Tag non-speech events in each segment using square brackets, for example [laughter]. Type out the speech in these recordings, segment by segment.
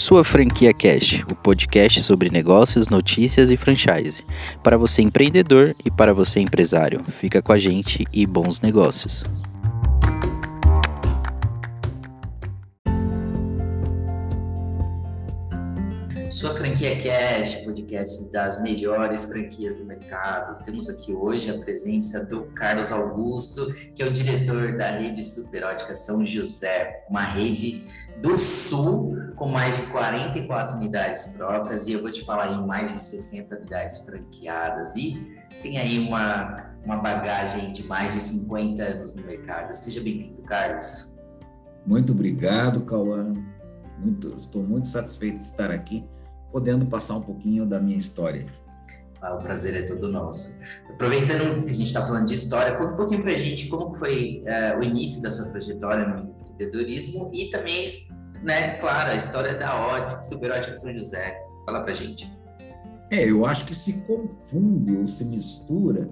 Sua Franquia Cash, o podcast sobre negócios, notícias e franchise. Para você empreendedor e para você empresário. Fica com a gente e bons negócios. Sua Franquia Cash, podcast das melhores franquias do mercado. Temos aqui hoje a presença do Carlos Augusto, que é o diretor da rede Superótica São José, uma rede do Sul com mais de 44 unidades próprias e eu vou te falar em mais de 60 unidades franqueadas e tem aí uma, uma bagagem de mais de 50 anos no mercado. Seja bem-vindo, Carlos. Muito obrigado, Cauã. Muito, estou muito satisfeito de estar aqui podendo passar um pouquinho da minha história. Ah, o prazer é todo nosso. Aproveitando que a gente está falando de história, conta um pouquinho para a gente como foi uh, o início da sua trajetória no empreendedorismo e também, né, claro, a história da ótica, Super Ótica São José. Fala para a gente. É, eu acho que se confunde ou se mistura,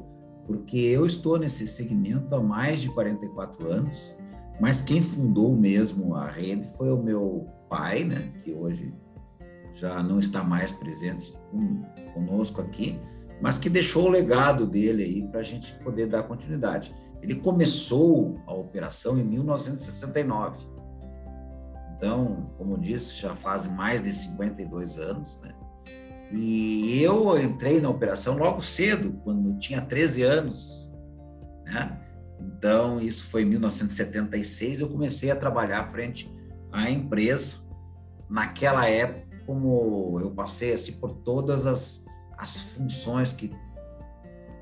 porque eu estou nesse segmento há mais de 44 anos, mas quem fundou mesmo a rede foi o meu pai, né, que hoje já não está mais presente conosco aqui, mas que deixou o legado dele aí para a gente poder dar continuidade. Ele começou a operação em 1969. Então, como disse, já faz mais de 52 anos, né? E eu entrei na operação logo cedo, quando tinha 13 anos, né? Então, isso foi em 1976, eu comecei a trabalhar frente à empresa. Naquela época, como eu passei assim por todas as, as funções que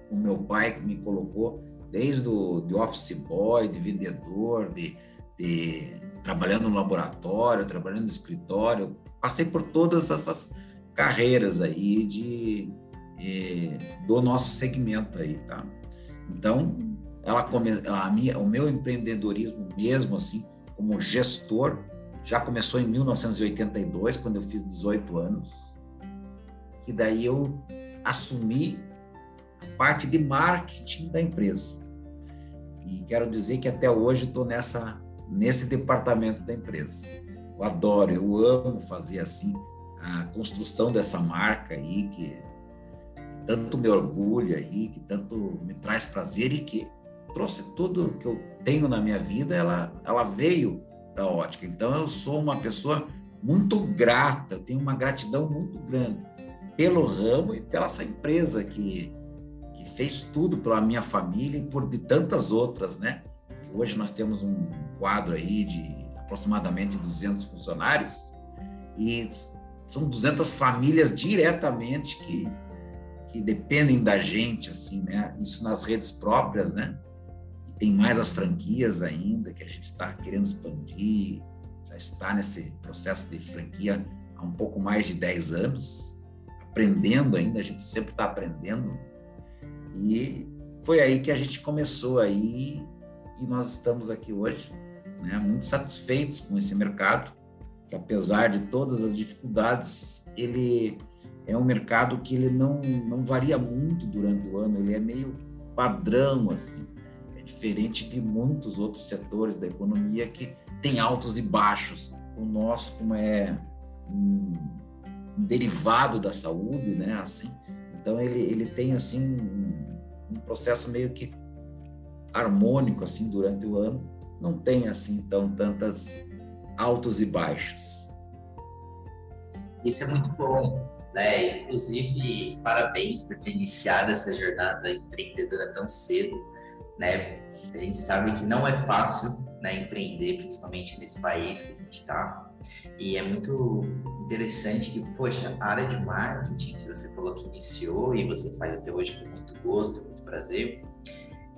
o meu pai me colocou, desde o de office boy, de vendedor, de, de trabalhando no laboratório, trabalhando no escritório, passei por todas essas carreiras aí de, de do nosso segmento aí, tá? Então, ela come, a minha, o meu empreendedorismo mesmo assim, como gestor, já começou em 1982, quando eu fiz 18 anos, que daí eu assumi a parte de marketing da empresa. E quero dizer que até hoje estou nessa nesse departamento da empresa. Eu adoro, eu amo fazer assim a construção dessa marca aí que, que tanto me orgulha aí, que tanto me traz prazer e que trouxe tudo que eu tenho na minha vida, ela ela veio da ótica. Então, eu sou uma pessoa muito grata, tenho uma gratidão muito grande pelo ramo e pela essa empresa que, que fez tudo pela minha família e por de tantas outras, né? Hoje nós temos um quadro aí de aproximadamente 200 funcionários e são 200 famílias diretamente que, que dependem da gente, assim, né? Isso nas redes próprias, né? Tem mais as franquias ainda, que a gente está querendo expandir, já está nesse processo de franquia há um pouco mais de 10 anos, aprendendo ainda, a gente sempre está aprendendo. E foi aí que a gente começou aí e nós estamos aqui hoje, né, muito satisfeitos com esse mercado, que apesar de todas as dificuldades, ele é um mercado que ele não, não varia muito durante o ano, ele é meio padrão, assim diferente de muitos outros setores da economia que tem altos e baixos. O nosso, como é um, derivado da saúde, né? Assim, então ele, ele tem assim um, um processo meio que harmônico assim durante o ano. Não tem assim tão tantas altos e baixos. Isso é muito bom. Né? Inclusive, parabéns por ter iniciado essa jornada empreendedora tão cedo né? A gente sabe que não é fácil né, empreender, principalmente nesse país que a gente está. E é muito interessante que, poxa, a área de marketing que você falou que iniciou e você faz até hoje com muito gosto, muito prazer,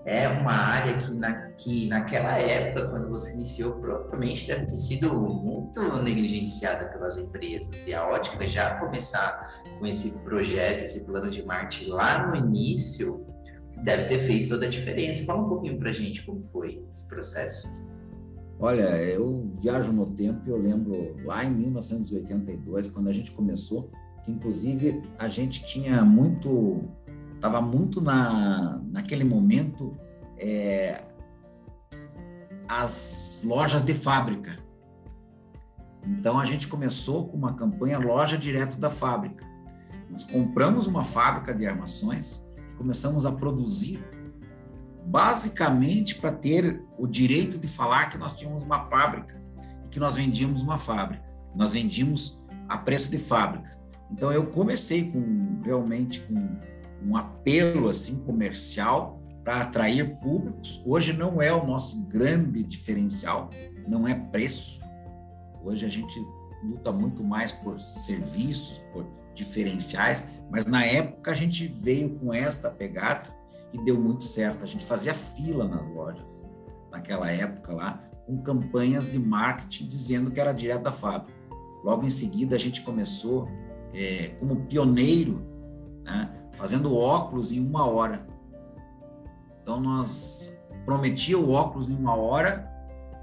é uma área que, na, que naquela época, quando você iniciou, provavelmente deve ter sido muito negligenciada pelas empresas. E a ótica já começar com esse projeto, esse plano de marketing lá no início, deve ter feito toda a diferença. Fala um pouquinho para a gente como foi esse processo. Olha, eu viajo no tempo e eu lembro lá em 1982, quando a gente começou, que inclusive a gente tinha muito, estava muito na, naquele momento, é, as lojas de fábrica. Então a gente começou com uma campanha loja direto da fábrica. Nós compramos uma fábrica de armações começamos a produzir basicamente para ter o direito de falar que nós tínhamos uma fábrica e que nós vendíamos uma fábrica. Nós vendíamos a preço de fábrica. Então eu comecei com realmente com um apelo assim comercial para atrair públicos. Hoje não é o nosso grande diferencial, não é preço. Hoje a gente luta muito mais por serviços, por diferenciais, mas na época a gente veio com esta pegada e deu muito certo. A gente fazia fila nas lojas naquela época lá, com campanhas de marketing dizendo que era direto da fábrica. Logo em seguida, a gente começou é, como pioneiro, né, fazendo óculos em uma hora. Então, nós prometia o óculos em uma hora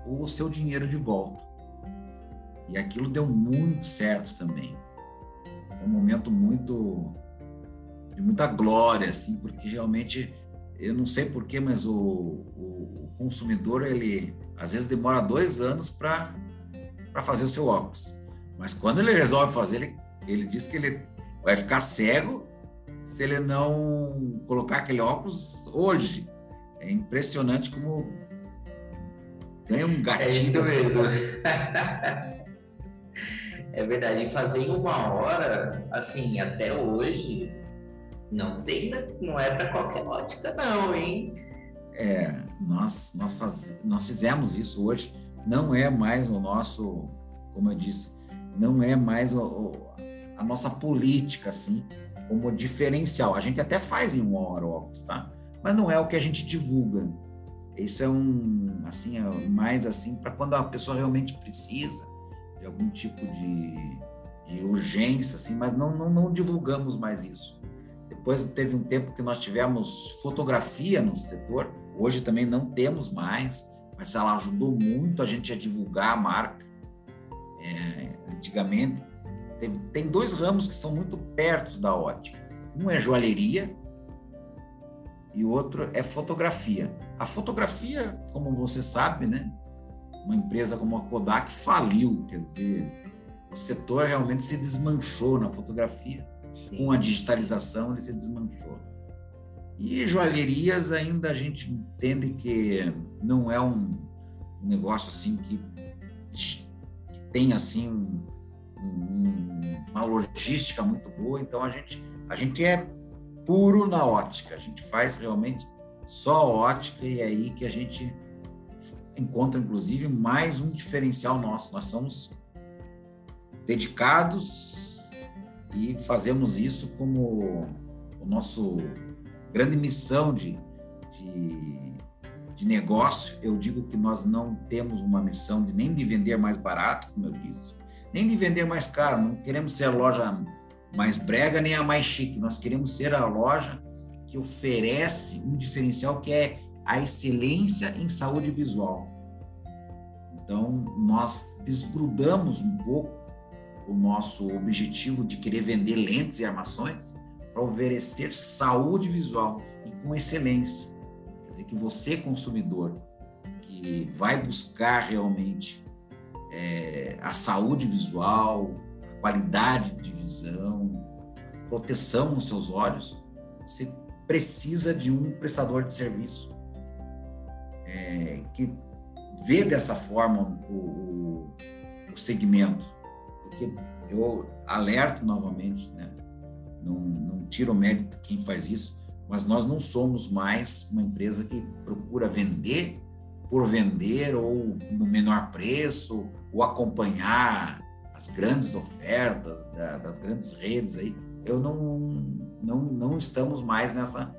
ou o seu dinheiro de volta. E aquilo deu muito certo também. Um momento muito de muita glória, assim, porque realmente eu não sei porquê, mas o, o, o, consumidor ele às vezes demora dois anos para para fazer o seu óculos, mas quando ele resolve fazer, ele, ele diz que ele vai ficar cego se ele não colocar aquele óculos hoje. É impressionante como ganha um gatilho. É isso assim. mesmo. [laughs] é verdade. E fazer em uma hora, assim, até hoje, não tem, não é para qualquer ótica, não, hein? É, nós, nós, faz, nós fizemos isso hoje, não é mais o nosso, como eu disse, não é mais o, o, a nossa política, assim, como diferencial. A gente até faz em uma hora óculos, tá? Mas não é o que a gente divulga. Isso é um, assim, é mais assim, para quando a pessoa realmente precisa algum tipo de, de urgência, assim, mas não, não, não divulgamos mais isso. Depois teve um tempo que nós tivemos fotografia no setor, hoje também não temos mais, mas ela ajudou muito a gente a divulgar a marca. É, antigamente, tem, tem dois ramos que são muito perto da ótica. Um é joalheria e o outro é fotografia. A fotografia, como você sabe, né? Uma empresa como a Kodak faliu, quer dizer, o setor realmente se desmanchou na fotografia Sim. com a digitalização ele se desmanchou. E joalherias ainda a gente entende que não é um, negócio assim que, que tem assim um, um, uma logística muito boa. Então a gente a gente é puro na ótica. A gente faz realmente só ótica e é aí que a gente encontra inclusive mais um diferencial nosso. Nós somos dedicados e fazemos isso como o nosso grande missão de, de, de, negócio. Eu digo que nós não temos uma missão de nem de vender mais barato, como eu disse, nem de vender mais caro. Não queremos ser a loja mais brega nem a mais chique. Nós queremos ser a loja que oferece um diferencial que é a excelência em saúde visual. Então, nós desgrudamos um pouco o nosso objetivo de querer vender lentes e armações para oferecer saúde visual e com excelência. Quer dizer, que você, consumidor, que vai buscar realmente é, a saúde visual, a qualidade de visão, proteção nos seus olhos, você precisa de um prestador de serviço é, que vê dessa forma o, o, o segmento porque eu alerto novamente, né? não, não tiro o mérito de quem faz isso, mas nós não somos mais uma empresa que procura vender por vender ou no menor preço ou acompanhar as grandes ofertas da, das grandes redes aí. Eu não, não, não estamos mais nessa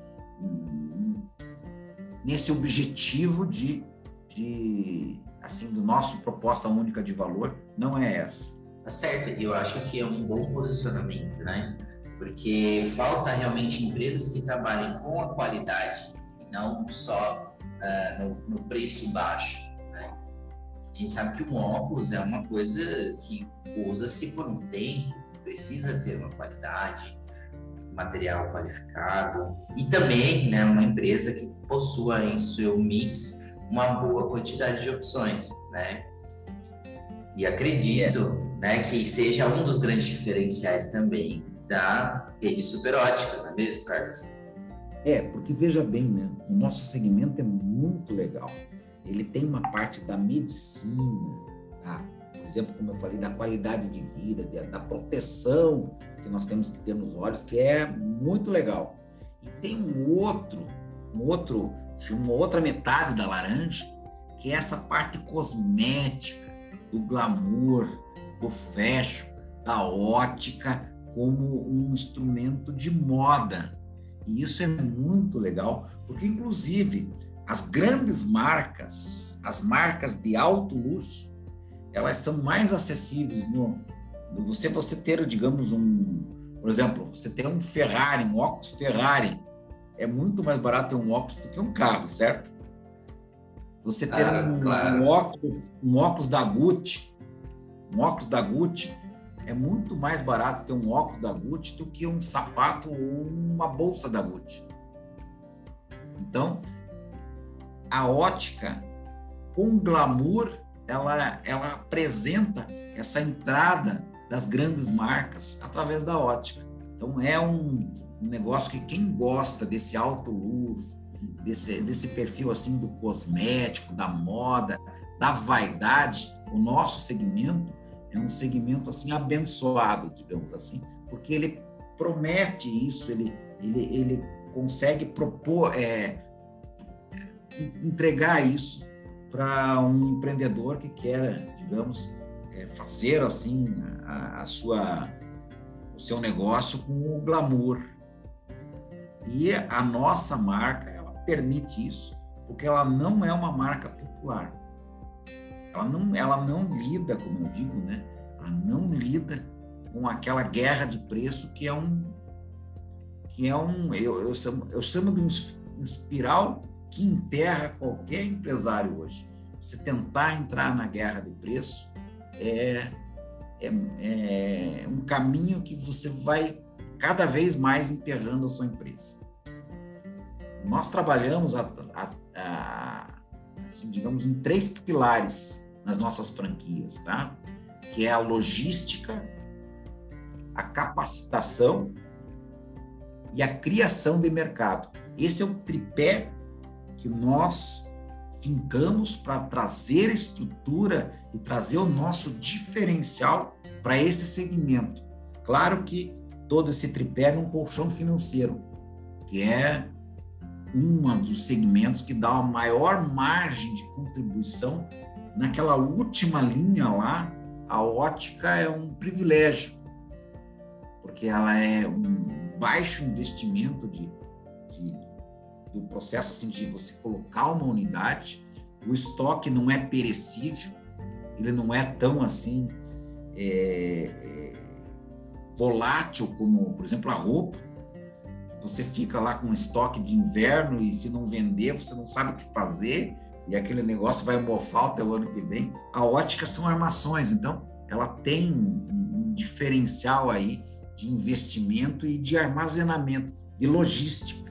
nesse objetivo de, de assim do nosso proposta única de valor não é essa Tá certo, eu acho que é um bom posicionamento, né? Porque falta realmente empresas que trabalhem com a qualidade não só uh, no, no, preço baixo, né? A gente sabe que um óculos é uma coisa que usa-se por um tempo, precisa ter uma qualidade, material qualificado e também, né, uma empresa que possua em seu mix uma boa quantidade de opções, né? E acredito né, que seja um dos grandes diferenciais também da rede superótica, não é mesmo, Carlos? É, porque veja bem, né? O nosso segmento é muito legal. Ele tem uma parte da medicina, tá? por exemplo, como eu falei, da qualidade de vida, da proteção que nós temos que ter nos olhos, que é muito legal. E tem um outro, um outro, uma outra metade da laranja, que é essa parte cosmética, do glamour, do fashion, da ótica como um instrumento de moda e isso é muito legal, porque inclusive as grandes marcas, as marcas de alto luxo, elas são mais acessíveis no, no você você ter, digamos, um, por exemplo, você ter um Ferrari, um óculos Ferrari, é muito mais barato ter um óculos do que um carro, certo? Você ter ah, um, claro. um, óculos, um óculos da Gucci, um óculos da Gucci é muito mais barato ter um óculos da Gucci do que um sapato ou uma bolsa da Gucci. Então, a ótica com glamour, ela, ela apresenta essa entrada das grandes marcas através da ótica. Então, é um, negócio que quem gosta desse alto luxo, desse, desse perfil assim do cosmético, da moda, da vaidade, o nosso segmento é um segmento assim abençoado, digamos assim, porque ele promete isso, ele, ele, ele consegue propor, é, entregar isso para um empreendedor que quer, digamos, é, fazer assim a, a, sua, o seu negócio com o glamour. E a nossa marca, ela permite isso, porque ela não é uma marca popular ela não, ela não lida, como eu digo, né? Ela não lida com aquela guerra de preço que é um que é um eu, eu chamo eu chamo de um espiral que enterra qualquer empresário hoje. Você tentar entrar na guerra de preço é, é, é um caminho que você vai cada vez mais enterrando a sua empresa. Nós trabalhamos, a, a, a, assim, digamos, em três pilares nas nossas franquias, tá? Que é a logística, a capacitação e a criação de mercado. Esse é o tripé que nós fincamos para trazer estrutura e trazer o nosso diferencial para esse segmento. Claro que todo esse tripé é num colchão financeiro, que é um dos segmentos que dá a maior margem de contribuição naquela última linha lá, a ótica é um privilégio, porque ela é um baixo investimento de, do processo assim de você colocar uma unidade, o estoque não é perecível, ele não é tão assim é, é, volátil como, por exemplo, a roupa. Você fica lá com um estoque de inverno e se não vender, você não sabe o que fazer e aquele negócio vai mofar até o ano que vem. A ótica são armações, então ela tem um diferencial aí de investimento e de armazenamento, de logística.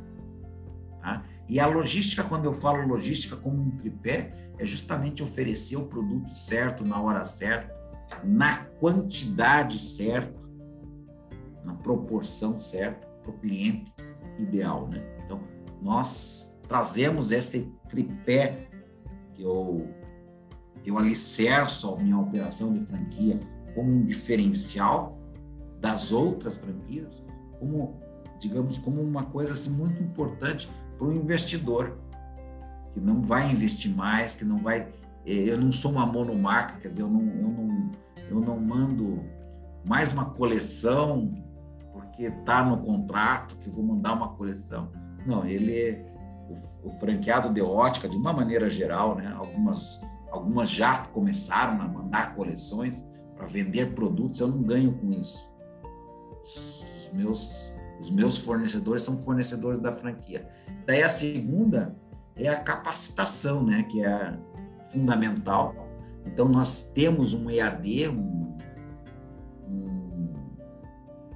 Tá? E a logística, quando eu falo logística como um tripé, é justamente oferecer o produto certo, na hora certa, na quantidade certa, na proporção certa, para o cliente ideal. Né? Então, nós trazemos esse tripé que eu, eu alicerço a minha operação de franquia como um diferencial das outras franquias, como, digamos, como uma coisa assim, muito importante para o investidor, que não vai investir mais, que não vai. Eh, eu não sou uma monomarca, quer dizer, eu não, eu não, eu não mando mais uma coleção porque está no contrato que vou mandar uma coleção. Não, ele é o, o franqueado de ótica, de uma maneira geral, né? algumas, algumas já começaram a mandar coleções para vender produtos, eu não ganho com isso. Os meus, os meus fornecedores são fornecedores da franquia. Daí a segunda é a capacitação, né? que é fundamental. Então, nós temos um EAD, um, um,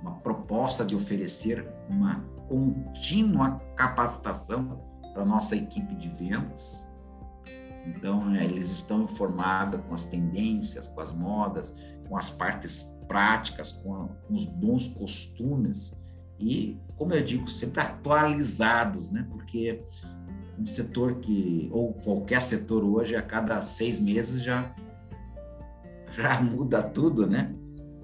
uma proposta de oferecer uma contínua capacitação para nossa equipe de vendas, Então, é, eles estão informados com as tendências, com as modas, com as partes práticas, com, a, com os bons costumes e, como eu digo, sempre atualizados, né? Porque um setor que, ou qualquer setor hoje, a cada seis meses já, já [laughs] muda tudo, né?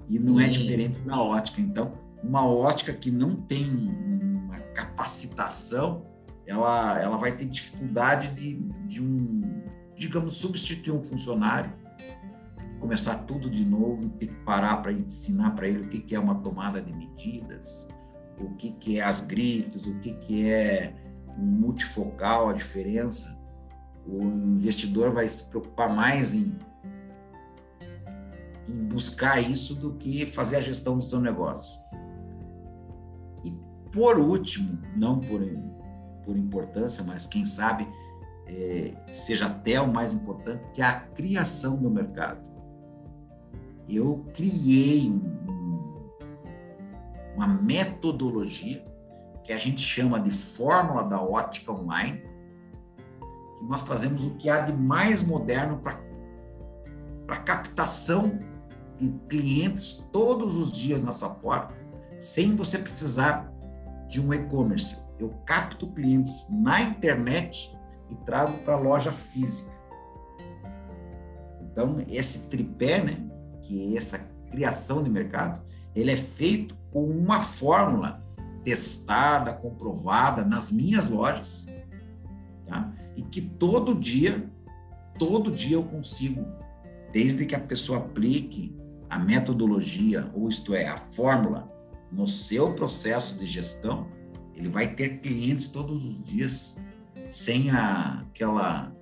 E não é diferente na ótica. Então, uma ótica que não tem uma capacitação, ela, ela vai ter dificuldade de, de um, digamos, substituir um funcionário, começar tudo de novo e ter que parar para ensinar para ele o que, que é uma tomada de medidas, o que, que é as grifes, o que, que é um multifocal, a diferença. O investidor vai se preocupar mais em, em buscar isso do que fazer a gestão do seu negócio. E por último, não por, por importância, mas quem sabe é, seja até o mais importante, que é a criação do mercado. Eu criei um, uma metodologia que a gente chama de fórmula da ótica online, que nós trazemos o que há de mais moderno para captação de clientes todos os dias na sua porta, sem você precisar de um e-commerce. Eu capto clientes na internet e trago para a loja física. Então, esse tripé, né, que é essa criação de mercado, ele é feito com uma fórmula testada, comprovada nas minhas lojas, tá? E que todo dia, todo dia eu consigo, desde que a pessoa aplique a metodologia, ou isto é, a fórmula, no seu processo de gestão, ele vai ter clientes todos os dias, sem a, aquela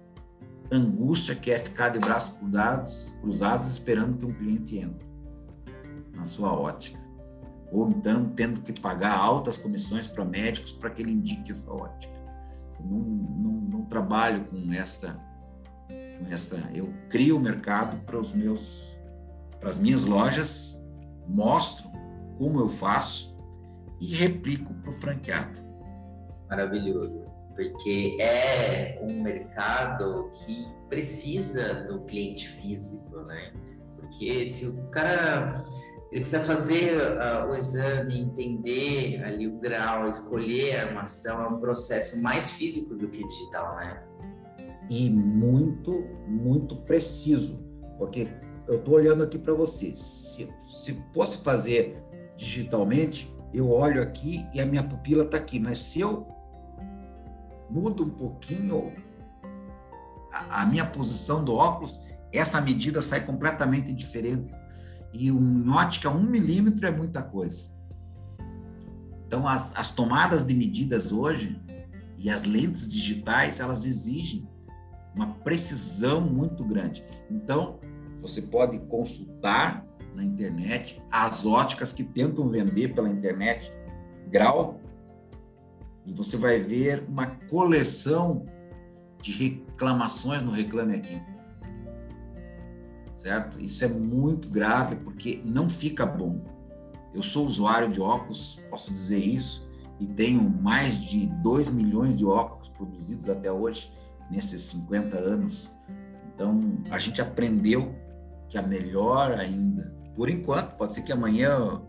angústia que é ficar de braços cruzados, cruzados esperando que um cliente entre na sua ótica. Ou então tendo que pagar altas comissões para médicos para que ele indique a sua ótica. Eu não, não, não trabalho com essa, com essa. Eu crio o mercado para os meus, para as minhas lojas, mostro como eu faço e replico para o franqueado. Maravilhoso porque é um mercado que precisa do cliente físico, né? Porque se o cara ele precisa fazer uh, o exame, entender ali o grau, escolher a armação, é um processo mais físico do que digital, né? E muito, muito preciso, porque eu estou olhando aqui para você. Se, se fosse fazer digitalmente, eu olho aqui e a minha pupila está aqui, mas se eu mudo um pouquinho a, a minha posição do óculos, essa medida sai completamente diferente e um ótica um milímetro é muita coisa. Então, as, as tomadas de medidas hoje e as lentes digitais, elas exigem uma precisão muito grande. Então, você pode consultar na internet as óticas que tentam vender pela internet grau e você vai ver uma coleção de reclamações no Reclame Aqui certo? Isso é muito grave porque não fica bom. Eu sou usuário de óculos, posso dizer isso, e tenho mais de 2 milhões de óculos produzidos até hoje, nesses 50 anos. Então, a gente aprendeu que a melhor ainda, por enquanto, pode ser que amanhã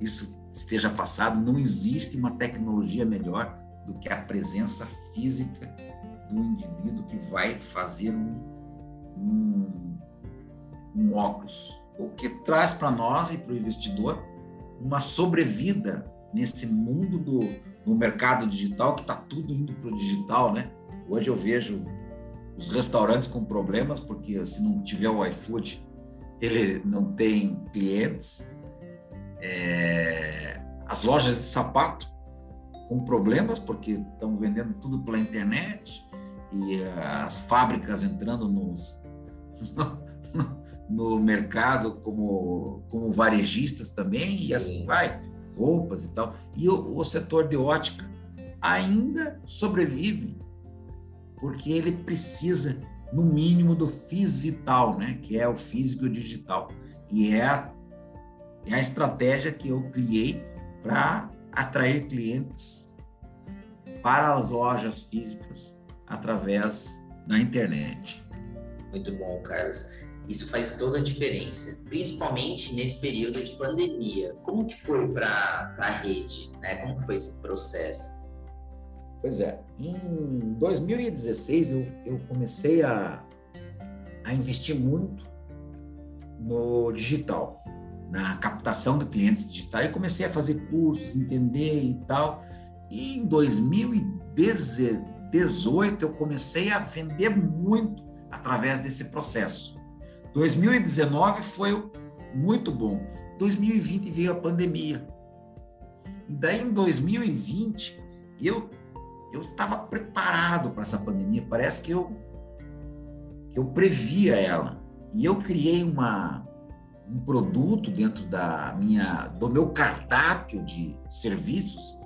isso esteja passado, não existe uma tecnologia melhor do que a presença física do indivíduo que vai fazer um, um um óculos, o que traz para nós e para o investidor uma sobrevida nesse mundo do, do mercado digital, que está tudo indo para o digital, né? Hoje eu vejo os restaurantes com problemas, porque se não tiver o iFood, ele não tem clientes. É, as lojas de sapato com problemas, porque estão vendendo tudo pela internet e as fábricas entrando nos, [laughs] no mercado como, como varejistas também, Sim. e assim vai, roupas e tal. E o, o setor de ótica ainda sobrevive, porque ele precisa, no mínimo, do fisital, né? que é o físico e o digital. E é a, é a estratégia que eu criei para atrair clientes para as lojas físicas através da internet. Muito bom, Carlos. Isso faz toda a diferença, principalmente nesse período de pandemia. Como que foi para a rede? Né? Como foi esse processo? Pois é, em 2016 eu, eu comecei a, a investir muito no digital, na captação de clientes digitais. Eu comecei a fazer cursos, entender e tal. E em 2018 eu comecei a vender muito através desse processo. 2019 foi muito bom. 2020 veio a pandemia. E daí em 2020 eu eu estava preparado para essa pandemia. Parece que eu eu previa ela. E eu criei uma um produto dentro da minha do meu cardápio de serviços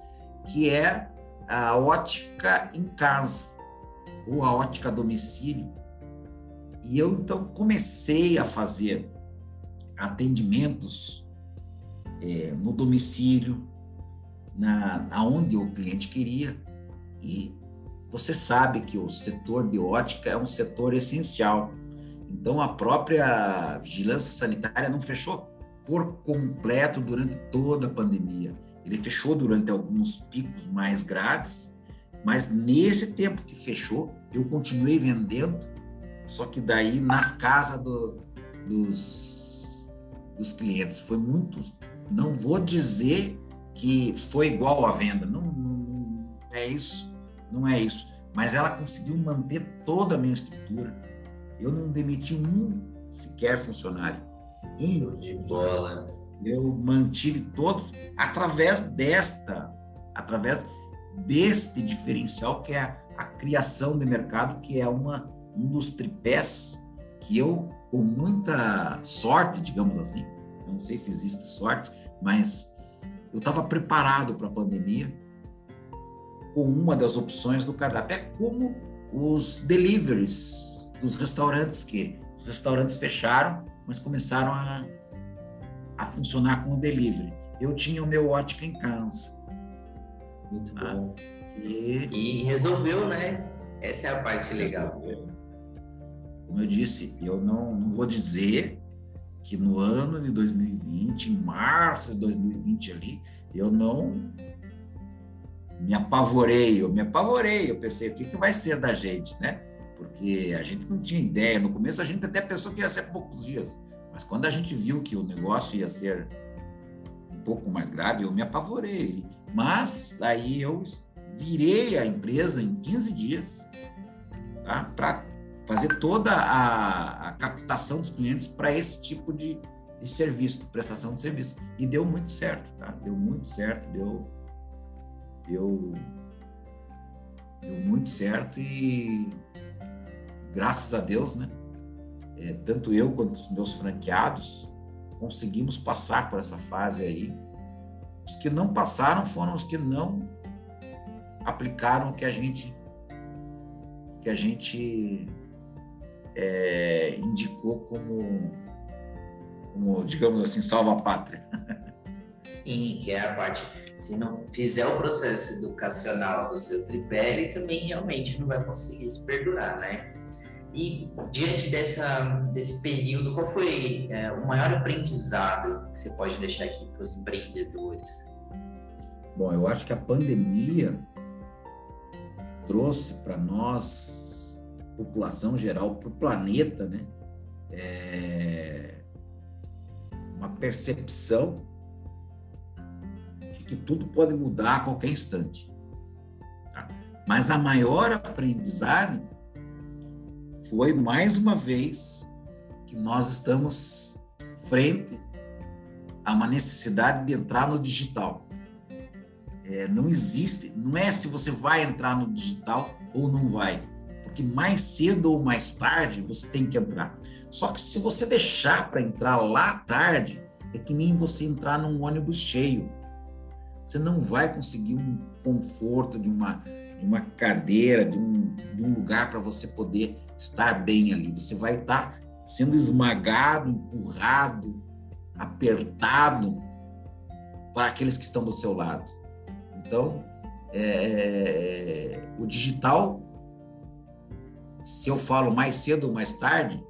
que é a ótica em casa ou a ótica domicílio e eu então comecei a fazer atendimentos é, no domicílio, na aonde o cliente queria. E você sabe que o setor de ótica é um setor essencial. Então a própria vigilância sanitária não fechou por completo durante toda a pandemia. Ele fechou durante alguns picos mais graves, mas nesse tempo que fechou, eu continuei vendendo só que daí nas casas do, dos, dos clientes. Foi muito. Não vou dizer que foi igual à venda, não, não é isso, não é isso. Mas ela conseguiu manter toda a minha estrutura. Eu não demiti um sequer funcionário. Um de bola. Eu mantive todos através desta, através deste diferencial que é a, a criação de mercado, que é uma um dos tripés que eu, com muita sorte, digamos assim, não sei se existe sorte, mas eu estava preparado para a pandemia com uma das opções do cardápio. É como os deliveries dos restaurantes, que os restaurantes fecharam, mas começaram a, a funcionar com o delivery. Eu tinha o meu ótica em casa. Muito ah, bom. E... e resolveu, né? Essa é a parte legal. Como eu disse, eu não, não vou dizer que no ano de 2020, em março de 2020 ali, eu não me apavorei, eu me apavorei, eu pensei, o que, que vai ser da gente, né? Porque a gente não tinha ideia, no começo a gente até pensou que ia ser poucos dias, mas quando a gente viu que o negócio ia ser um pouco mais grave, eu me apavorei. Mas daí eu virei a empresa em 15 dias tá? para fazer toda a, a captação dos clientes para esse tipo de, de, serviço, de prestação de serviço. E deu muito certo, tá? Deu muito certo, deu, deu, deu muito certo e graças a Deus, né? É, tanto eu quanto os meus franqueados conseguimos passar por essa fase aí. Os que não passaram foram os que não aplicaram o que a gente que a gente é, indicou como, como, digamos assim, salva-pátria. Sim, que é a parte. Se não fizer o processo educacional do seu tripé, ele também realmente não vai conseguir se perdurar, né? E diante dessa, desse período, qual foi é, o maior aprendizado que você pode deixar aqui para os empreendedores? Bom, eu acho que a pandemia trouxe para nós população geral, para o planeta, né? É uma percepção de que tudo pode mudar a qualquer instante. Tá? Mas a maior aprendizagem foi, mais uma vez, que nós estamos frente a uma necessidade de entrar no digital. É, não existe, não é se você vai entrar no digital ou não vai que mais cedo ou mais tarde você tem que entrar. Só que se você deixar para entrar lá tarde, é que nem você entrar num ônibus cheio. Você não vai conseguir um conforto de uma, de uma cadeira, de um, de um lugar para você poder estar bem ali. Você vai estar sendo esmagado, empurrado, apertado para aqueles que estão do seu lado. Então, é, é o digital se eu falo mais cedo ou mais tarde,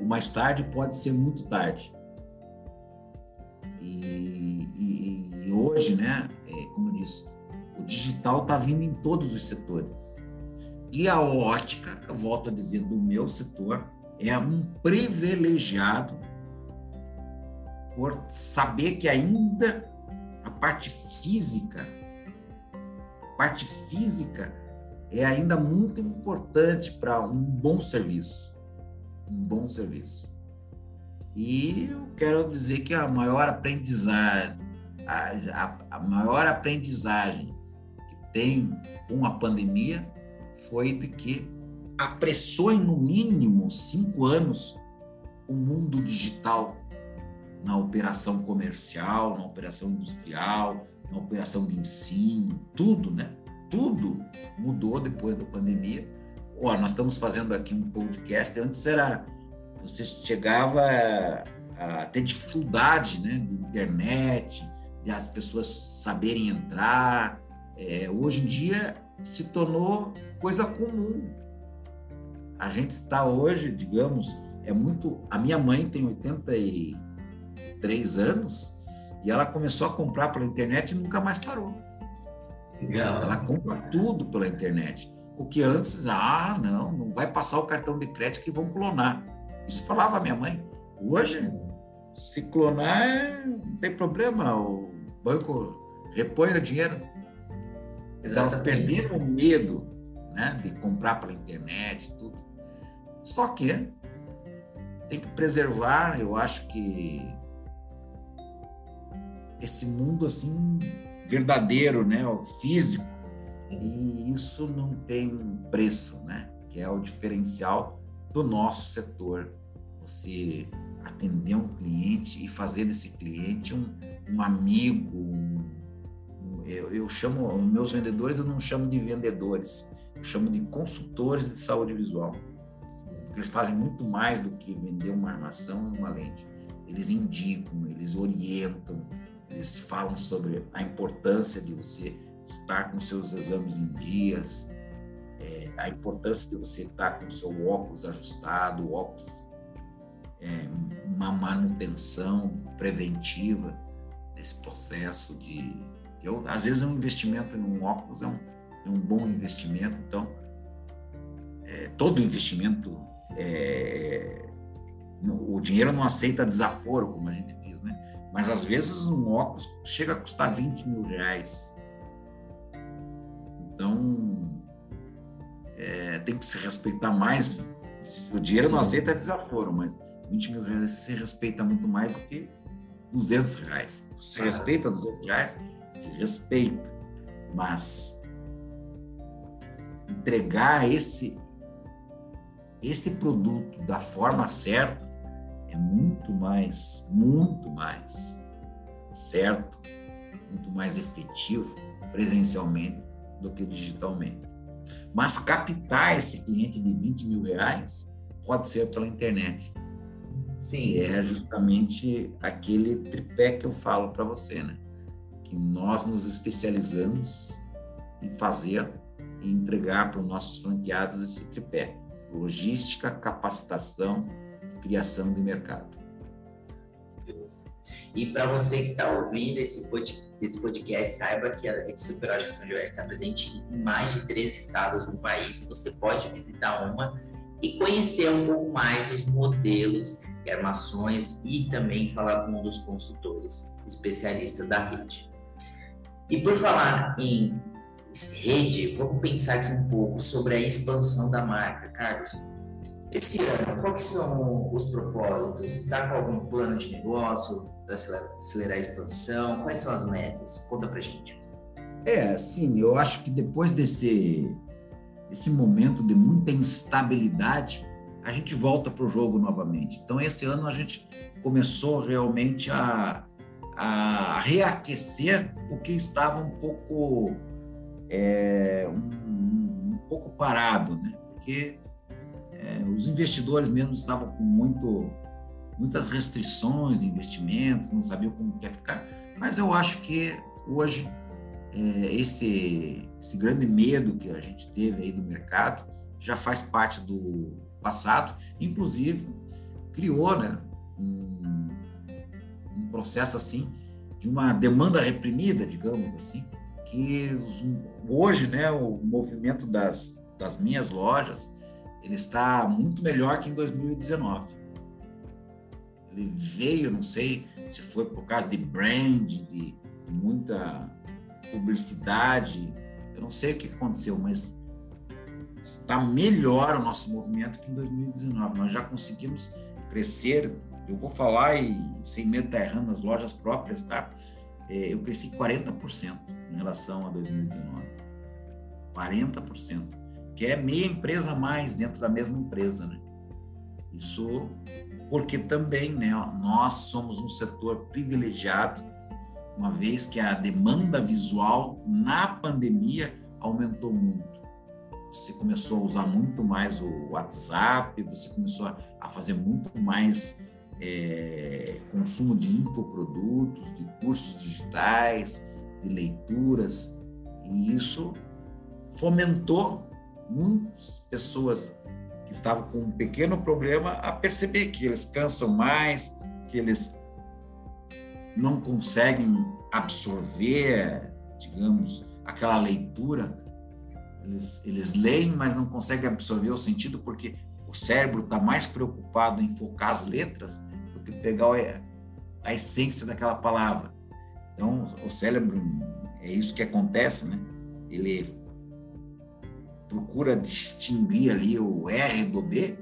o mais tarde pode ser muito tarde. E, e, e hoje, né, é, como eu disse, o digital está vindo em todos os setores. E a ótica, eu volto a dizer, do meu setor, é um privilegiado por saber que ainda a parte física, a parte física é ainda muito importante para um bom serviço, um bom serviço. E eu quero dizer que a maior aprendizagem, a, a, a maior aprendizagem que tem com a pandemia foi de que apressou em no mínimo cinco anos o mundo digital na operação comercial, na operação industrial, na operação de ensino, tudo, né? Tudo mudou depois da pandemia. Ó, nós estamos fazendo aqui um podcast. Antes era você chegava a, ter dificuldade, né, de internet, de as pessoas saberem entrar. É, hoje em dia se tornou coisa comum. A gente está hoje, digamos, é muito. A minha mãe tem 83 anos e ela começou a comprar pela internet e nunca mais parou. Legal. Ela compra tudo pela internet. O que antes, ah, não, não vai passar o cartão de crédito que vão clonar. Isso falava a minha mãe. Hoje, se clonar, não tem problema. O banco repõe o dinheiro. Elas perderam o medo né, de comprar pela internet, tudo. Só que tem que preservar, eu acho que esse mundo assim verdadeiro, né, o físico, e isso não tem preço, né, que é o diferencial do nosso setor. Você atender um cliente e fazer desse cliente um, um amigo, um, eu, eu chamo, meus vendedores eu não chamo de vendedores, eu chamo de consultores de saúde visual. Porque eles fazem muito mais do que vender uma armação e uma lente. Eles indicam, eles orientam, eles falam sobre a importância de você estar com seus exames em dias, é, a importância de você estar com o seu óculos ajustado, óculos, é, uma manutenção preventiva desse processo de eu, às vezes, um investimento em um óculos é um, é um bom investimento. Então, é, todo investimento, é, o dinheiro não aceita desaforo, como a gente? Mas, às vezes, um óculos chega a custar 20 mil reais. Então, é, tem que se respeitar mais. O dinheiro Sim. não aceita desaforo, mas 20 mil reais se respeita muito mais do que 200 reais. Se respeita 200 reais, se respeita, mas entregar esse esse produto da forma certa é muito mais, muito mais certo, muito mais efetivo presencialmente do que digitalmente. Mas captar esse cliente de 20 mil reais pode ser pela internet. Sim. E é justamente aquele tripé que eu falo para você, né? que nós nos especializamos em fazer e entregar para os nossos franqueados esse tripé: logística, capacitação criação de mercado. E para você que está ouvindo esse podcast, saiba que a Rede Super Gestão de está presente em mais de três estados no país. Você pode visitar uma e conhecer um pouco mais dos modelos e armações e também falar com um dos consultores especialistas da rede. E por falar em rede, vamos pensar aqui um pouco sobre a expansão da marca, Carlos. Esse ano, quais são os propósitos? Está com algum plano de negócio para acelerar a expansão? Quais são as metas? Conta para gente. É, sim, eu acho que depois desse esse momento de muita instabilidade, a gente volta para o jogo novamente. Então, esse ano a gente começou realmente a a reaquecer o que estava um pouco é, um, um, pouco parado, né? Porque é, os investidores mesmo estavam com muito muitas restrições de investimentos, não sabiam como quer ficar. Mas eu acho que hoje é, esse esse grande medo que a gente teve aí do mercado já faz parte do passado, inclusive criou né, um, um processo assim de uma demanda reprimida, digamos assim, que hoje né, o movimento das, das minhas lojas ele está muito melhor que em 2019. Ele veio, não sei se foi por causa de brand, de, muita publicidade, eu não sei o que aconteceu, mas está melhor o nosso movimento que em 2019. Nós já conseguimos crescer. Eu vou falar e sem medo de estar errando nas lojas próprias, tá? É, eu cresci 40% em relação a 2019. 40%. Que é meia empresa a mais dentro da mesma empresa, né? Isso porque também, né, nós somos um setor privilegiado, uma vez que a demanda visual na pandemia aumentou muito você começou a usar muito mais o WhatsApp, você começou a fazer muito mais é, consumo de infoprodutos, de cursos digitais, de leituras, e isso fomentou muitas pessoas que estavam com um pequeno problema a perceber que eles cansam mais, que eles não conseguem absorver, digamos, aquela leitura eles, eles leem, mas não conseguem absorver o sentido porque o cérebro está mais preocupado em focar as letras do que pegar a essência daquela palavra. Então, o cérebro, é isso que acontece, né? Ele procura distinguir ali o R do B,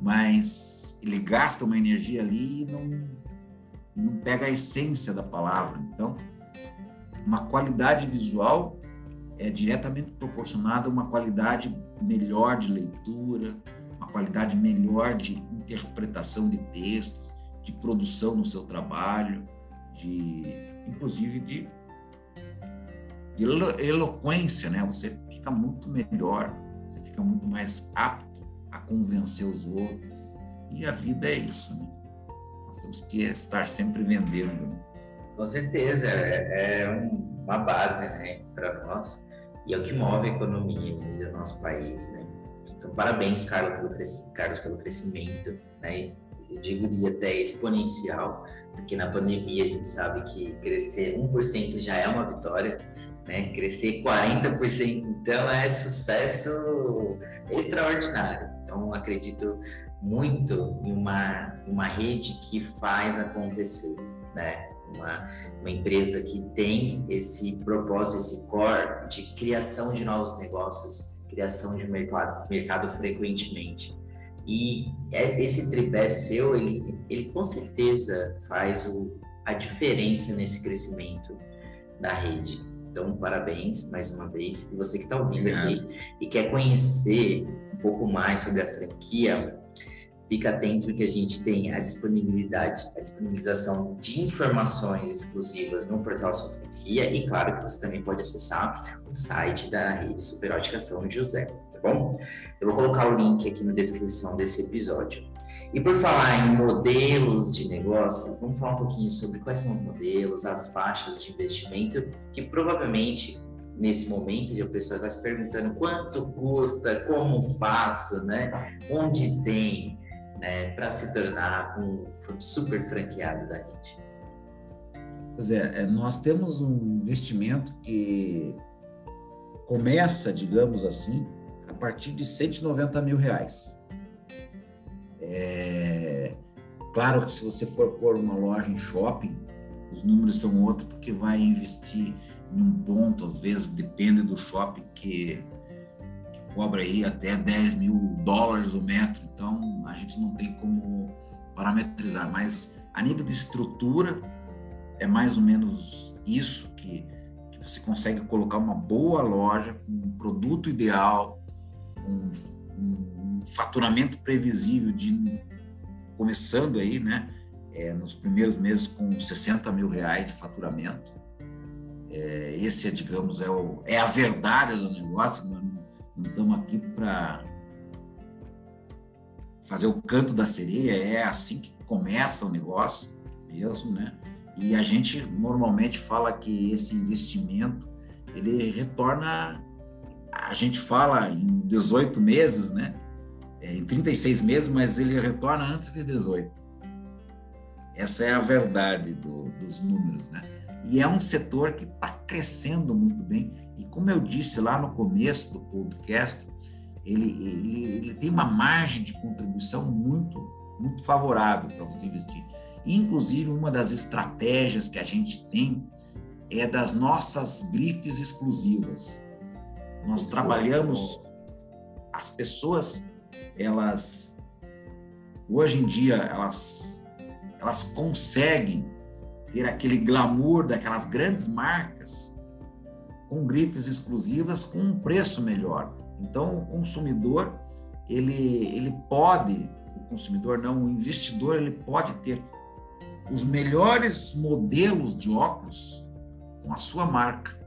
mas ele gasta uma energia ali e não, não pega a essência da palavra. Então, uma qualidade visual é diretamente proporcionada a uma qualidade melhor de leitura, uma qualidade melhor de interpretação de textos, de produção no seu trabalho, de inclusive de, de eloquência, né? Você fica muito melhor, você fica muito mais apto a convencer os outros. E a vida é isso, né? Nós temos que estar sempre vendendo. Né? Com certeza, é, é uma base, né, para nós e é o que move a economia do nosso país, né? Então, parabéns, Carlos, pelo, Carlos, pelo crescimento, né? Eu diria até exponencial, porque na pandemia a gente sabe que crescer 1% já é uma vitória, né? Crescer 40% então é sucesso extraordinário. Então, acredito muito em uma, uma rede que faz acontecer, né? uma, uma empresa que tem esse propósito, esse core de criação de novos negócios, criação de mercado, mercado frequentemente. E é, esse tripé seu, ele, ele com certeza faz o, a diferença nesse crescimento da rede. Então, parabéns mais uma vez. E você que está ouvindo Obrigado. aqui e quer conhecer um pouco mais sobre a franquia, fica atento que a gente tem a disponibilidade, a disponibilização de informações exclusivas no portal Sua Franquia e claro que você também pode acessar o site da rede Superótica São José, tá bom? Eu vou colocar o link aqui na descrição desse episódio. E por falar em modelos de negócios, vamos falar um pouquinho sobre quais são os modelos, as faixas de investimento que provavelmente nesse momento o pessoal vai se perguntando quanto custa, como faço, né? Onde tem? né, para se tornar um super franqueado da rede? Pois é, é, nós temos um investimento que começa, digamos assim, a partir de 190 mil reais. É, claro que se você for pôr uma loja em shopping, os números são outros, porque vai investir em um ponto, às vezes depende do shopping que cobra aí até 10 mil dólares o metro, então a gente não tem como parametrizar, mas a nível de estrutura é mais ou menos isso que, que você consegue colocar uma boa loja um produto ideal, um, um faturamento previsível de começando aí, né, é, nos primeiros meses com 60 mil reais de faturamento. É, esse é, digamos, é, o, é a verdade do negócio, não estamos aqui para fazer o canto da sereia, é assim que começa o negócio mesmo, né? E a gente normalmente fala que esse investimento ele retorna a gente fala em 18 meses, né? É, em 36 meses, mas ele retorna antes de 18. Essa é a verdade do, dos números, né? E é um setor que está crescendo muito bem. E como eu disse lá no começo do podcast, ele, ele, ele tem uma margem de contribuição muito, muito favorável para você investir. Inclusive, uma das estratégias que a gente tem é das nossas grifes exclusivas. Nós muito trabalhamos, as pessoas, elas, hoje em dia, elas, elas conseguem ter aquele glamour daquelas grandes marcas com grifes exclusivas com um preço melhor. Então, o consumidor, ele, ele pode, o consumidor não, o investidor, ele pode ter os melhores modelos de óculos com a sua marca.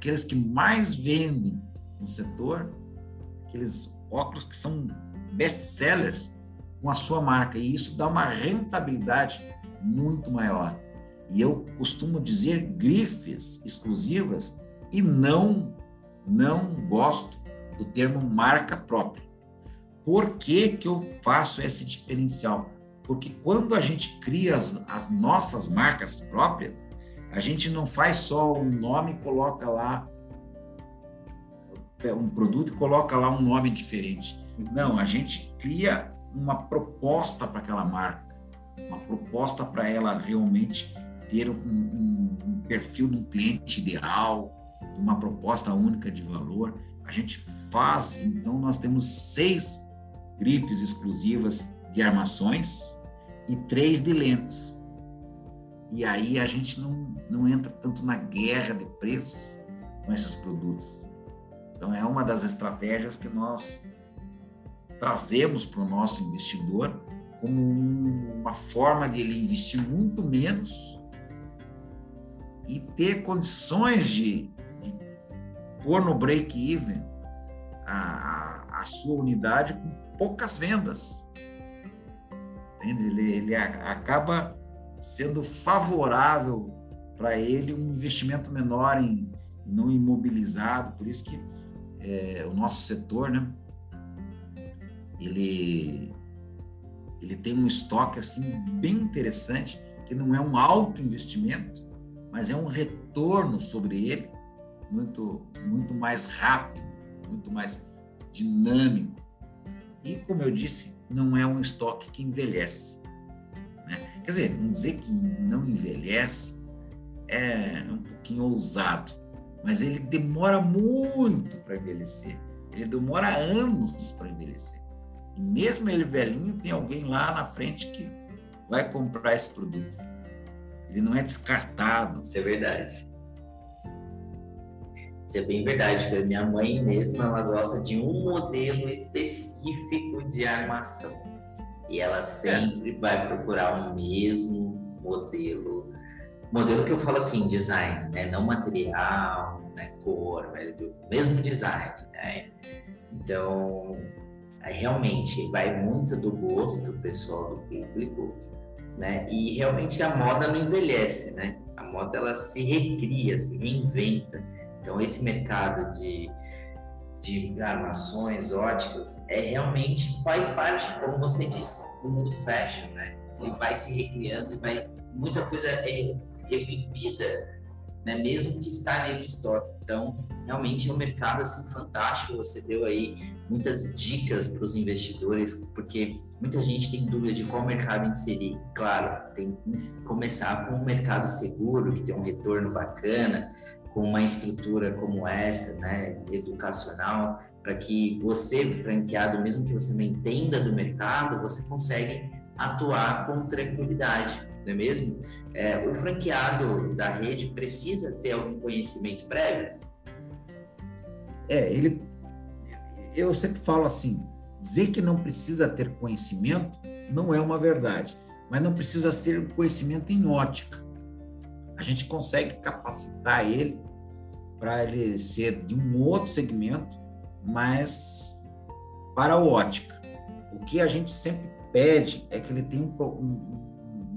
Aqueles que mais vendem no setor, aqueles óculos que são best-sellers com a sua marca. E isso dá uma rentabilidade muito maior. E eu costumo dizer grifes exclusivas e não não gosto do termo marca própria. Por que, que eu faço esse diferencial? Porque quando a gente cria as, as nossas marcas próprias, a gente não faz só um nome e coloca lá um produto e coloca lá um nome diferente. Não, a gente cria uma proposta para aquela marca, uma proposta para ela realmente ter um, um, um perfil de um cliente ideal, uma proposta única de valor. A gente faz, então nós temos seis grifes exclusivas de armações e três de lentes. E aí a gente não, não entra tanto na guerra de preços com esses produtos. Então é uma das estratégias que nós trazemos para o nosso investidor como uma forma de ele investir muito menos e ter condições de, de pôr no break-even a, a, sua unidade com poucas vendas. Ele, ele acaba sendo favorável para ele um investimento menor em não imobilizado, por isso que é, o nosso setor, né, ele ele tem um estoque assim bem interessante que não é um alto investimento, mas é um retorno sobre ele muito muito mais rápido, muito mais dinâmico. E como eu disse, não é um estoque que envelhece. Né? Quer dizer, não dizer que não envelhece é um pouquinho ousado, mas ele demora muito para envelhecer. Ele demora anos para envelhecer. E mesmo ele velhinho, tem alguém lá na frente que vai comprar esse produto. Ele não é descartado. Isso é verdade. Isso é bem verdade. Minha mãe mesma, ela gosta de um modelo específico de armação. E ela sempre é. vai procurar o mesmo modelo. Modelo que eu falo assim, design, né? Não material, né? cor, né? mesmo design, né? Então, realmente vai muito do gosto pessoal do público, né? E realmente a moda não envelhece, né? A moda ela se recria, se reinventa. Então esse mercado de de armações óticas é realmente faz parte, como você disse, do mundo fashion, né? Ele vai se recriando e vai muita coisa é revivida né? mesmo que está ali no estoque. Então, realmente é um mercado assim fantástico. Você deu aí muitas dicas para os investidores, porque muita gente tem dúvida de qual mercado inserir. Claro, tem que começar com um mercado seguro, que tem um retorno bacana, com uma estrutura como essa, né, educacional, para que você, franqueado, mesmo que você não entenda do mercado, você consegue atuar com tranquilidade não é mesmo? É, o franqueado da rede precisa ter algum conhecimento prévio? É, ele. Eu sempre falo assim: dizer que não precisa ter conhecimento não é uma verdade, mas não precisa ter conhecimento em ótica. A gente consegue capacitar ele para ele ser de um outro segmento, mas para a ótica. O que a gente sempre pede é que ele tenha um, um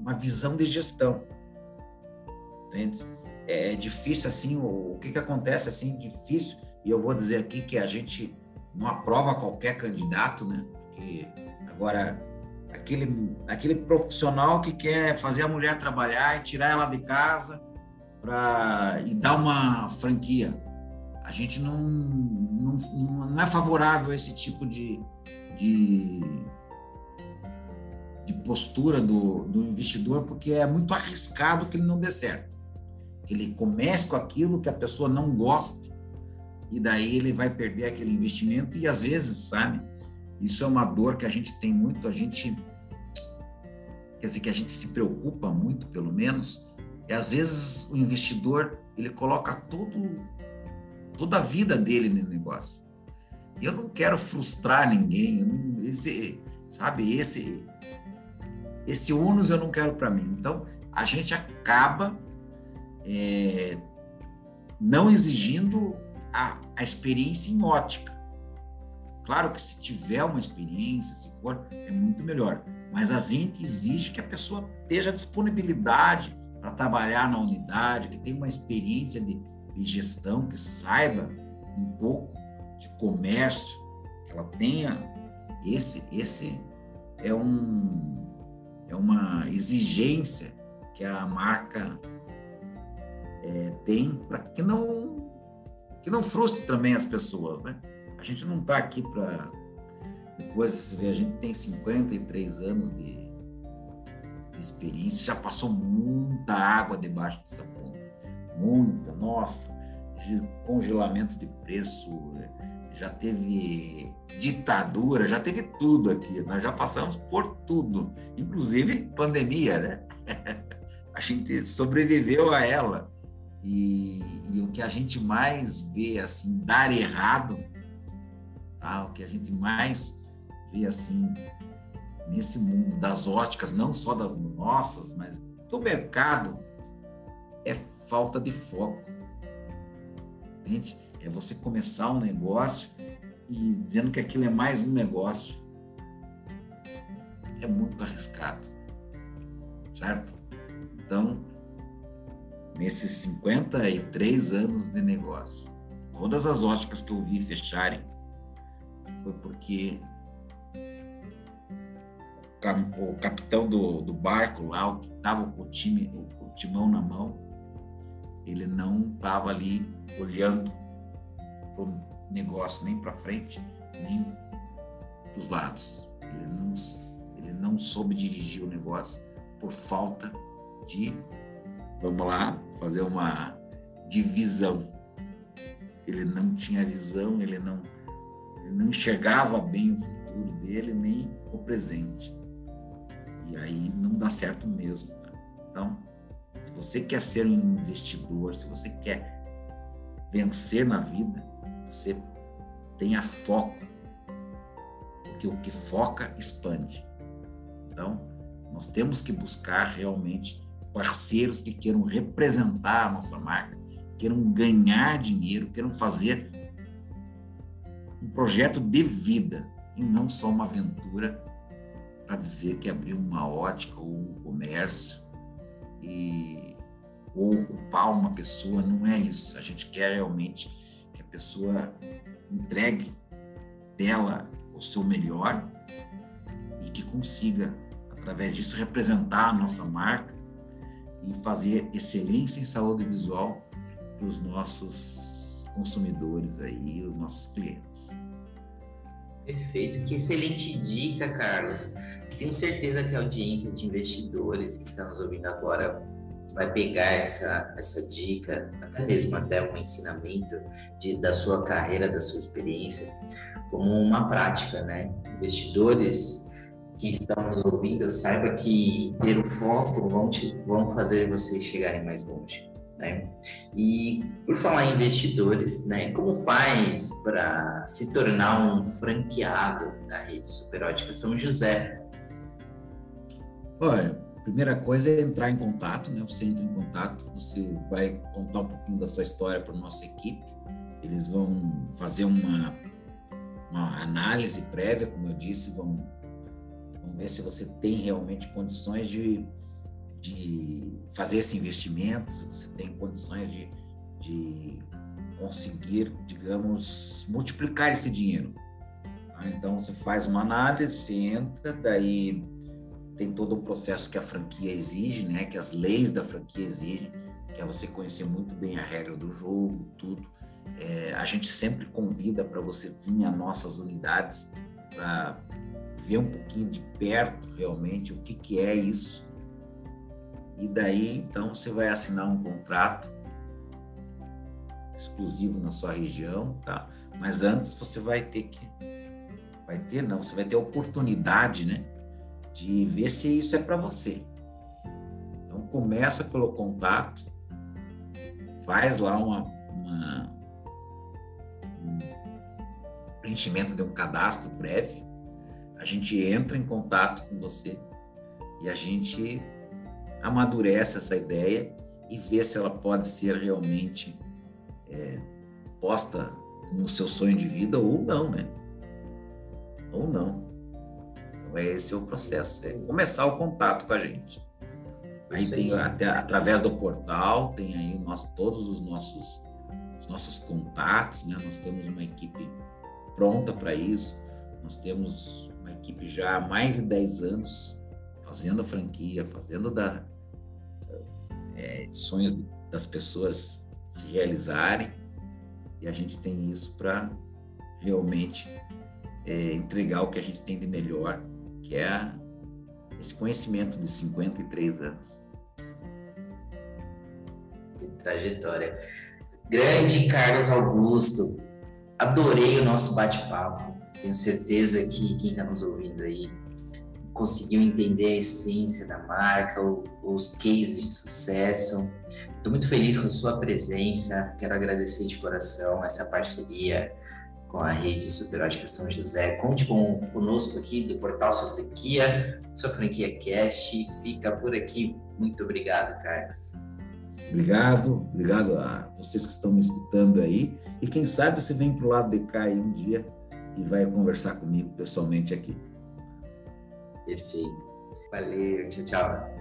uma visão de gestão. Entende? É difícil assim, o, o que que acontece assim, difícil E eu vou dizer aqui que a gente não aprova qualquer candidato, né? Porque agora aquele aquele profissional que quer fazer a mulher trabalhar e tirar ela de casa para e dar uma franquia. A gente não, não, não é favorável a esse tipo de, de, de postura do, do investidor, porque é muito arriscado que ele não dê certo. Que ele comece com aquilo que a pessoa não gosta e daí ele vai perder aquele investimento e às vezes, sabe, isso é uma dor que a gente tem muito, a gente quer dizer que a gente se preocupa muito, pelo menos, e às vezes o investidor, ele coloca todo toda a vida dele no negócio. E eu não quero frustrar ninguém, não, esse, sabe, esse esse ônus eu não quero para mim. Então, a gente acaba é, não exigindo a, a experiência em ótica. Claro que se tiver uma experiência, se for, é muito melhor. Mas a gente exige que a pessoa esteja disponibilidade para trabalhar na unidade, que tenha uma experiência de, de gestão, que saiba um pouco de comércio, que ela tenha esse esse é um é uma exigência que a marca é, tem para que não que não frustre também as pessoas, né? A gente não está aqui para depois você vê, a gente tem 53 anos de, de, experiência, já passou muita água debaixo dessa ponta, muita, nossa, congelamentos de preço, já teve ditadura, já teve tudo aqui, nós já passamos por tudo, inclusive pandemia, né? [laughs] a gente sobreviveu a ela. E, e, o que a gente mais vê assim dar errado, tá? o que a gente mais vê assim nesse mundo das óticas, não só das nossas, mas do mercado, é falta de foco. Entende? É você começar um negócio e dizendo que aquilo é mais um negócio. É muito arriscado. Certo? Então, nesses 53 anos de negócio. Todas as óticas que eu vi fecharem foi porque o capitão do, do barco lá, o que estava com o time, o, o timão na mão, ele não estava ali olhando para o negócio nem para frente, nem para os lados. Ele não, ele não soube dirigir o negócio por falta de vamos lá, fazer uma divisão. Ele não tinha visão, ele não, ele não enxergava bem o futuro dele, nem o presente. E aí não dá certo mesmo. Né? Então, se você quer ser um investidor, se você quer vencer na vida, você tenha foco. Porque o que foca expande. Então, nós temos que buscar realmente parceiros que queiram representar a nossa marca, queiram ganhar dinheiro, queiram fazer um projeto de vida e não só uma aventura para dizer que abriu uma ótica ou um comércio e ou ocupar uma pessoa, não é isso. A gente quer realmente que a pessoa entregue dela o seu melhor e que consiga, através disso, representar a nossa marca e fazer excelência em saúde visual para os nossos consumidores aí, os nossos clientes. Perfeito, que excelente dica, Carlos. Tenho certeza que a audiência de investidores que estão nos ouvindo agora vai pegar essa, essa dica, até mesmo até um ensinamento de, da sua carreira, da sua experiência, como uma prática, né? Investidores que estão nos ouvindo, saiba que ter o foco vão, te, vão fazer vocês chegarem mais longe. Né? E por falar em investidores, né, como faz para se tornar um franqueado da rede Superótica São José? Olha, primeira coisa é entrar em contato, né? Você entra em contato, você vai contar um pouquinho da sua história para nossa equipe. Eles vão fazer uma, uma análise prévia, como eu disse, vão Vamos ver se você tem realmente condições de, de fazer esse investimento, se você tem condições de, de conseguir, digamos, multiplicar esse dinheiro. Tá? Então, você faz uma análise, você entra, daí tem todo o processo que a franquia exige, né? Que as leis da franquia exigem, que é você conhecer muito bem a regra do jogo, tudo. É, a gente sempre convida para você vir às nossas unidades para ver um pouquinho de perto realmente o que, que é isso. E daí, então, você vai assinar um contrato exclusivo na sua região, tá? Mas antes você vai ter que vai ter não, você vai ter a oportunidade, né, de ver se isso é para você. Então começa pelo contato, faz lá uma, uma um preenchimento de um cadastro prévio, a gente entra em contato com você e a gente amadurece essa ideia e vê se ela pode ser realmente é, posta no seu sonho de vida ou não, né? Ou não. Então, é esse é o processo, é começar o contato com a gente. Aí tem até através do portal, tem aí nós, todos os nossos, os nossos contatos, né? Nós temos uma equipe pronta para isso. Nós temos uma equipe já há mais de 10 anos fazendo a franquia, fazendo da, é, sonhos das pessoas se realizarem e a gente tem isso para realmente é, entregar o que a gente tem de melhor, que é esse conhecimento de 53 anos. Que trajetória. Grande Carlos Augusto, adorei o nosso bate-papo. Tenho certeza que quem está nos ouvindo aí conseguiu entender a essência da marca, os cases de sucesso. Estou muito feliz com a sua presença. Quero agradecer de coração essa parceria com a rede Superótica São José. Conte com, conosco aqui do portal Sua Franquia, Sua Franquia Cast. Fica por aqui. Muito obrigado, Carlos. Obrigado, obrigado a vocês que estão me escutando aí. E quem sabe você vem para o lado de cá aí um dia e vai conversar comigo pessoalmente aqui. Perfeito. Valeu, tchau, tchau.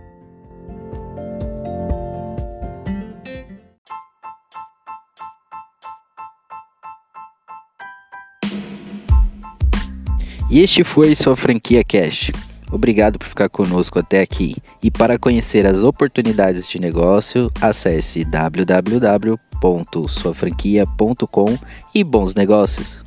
E este foi sua franquia Cash. Obrigado por ficar conosco até aqui. E para conhecer as oportunidades de negócio, acesse www.suafranquia.com e bons negócios.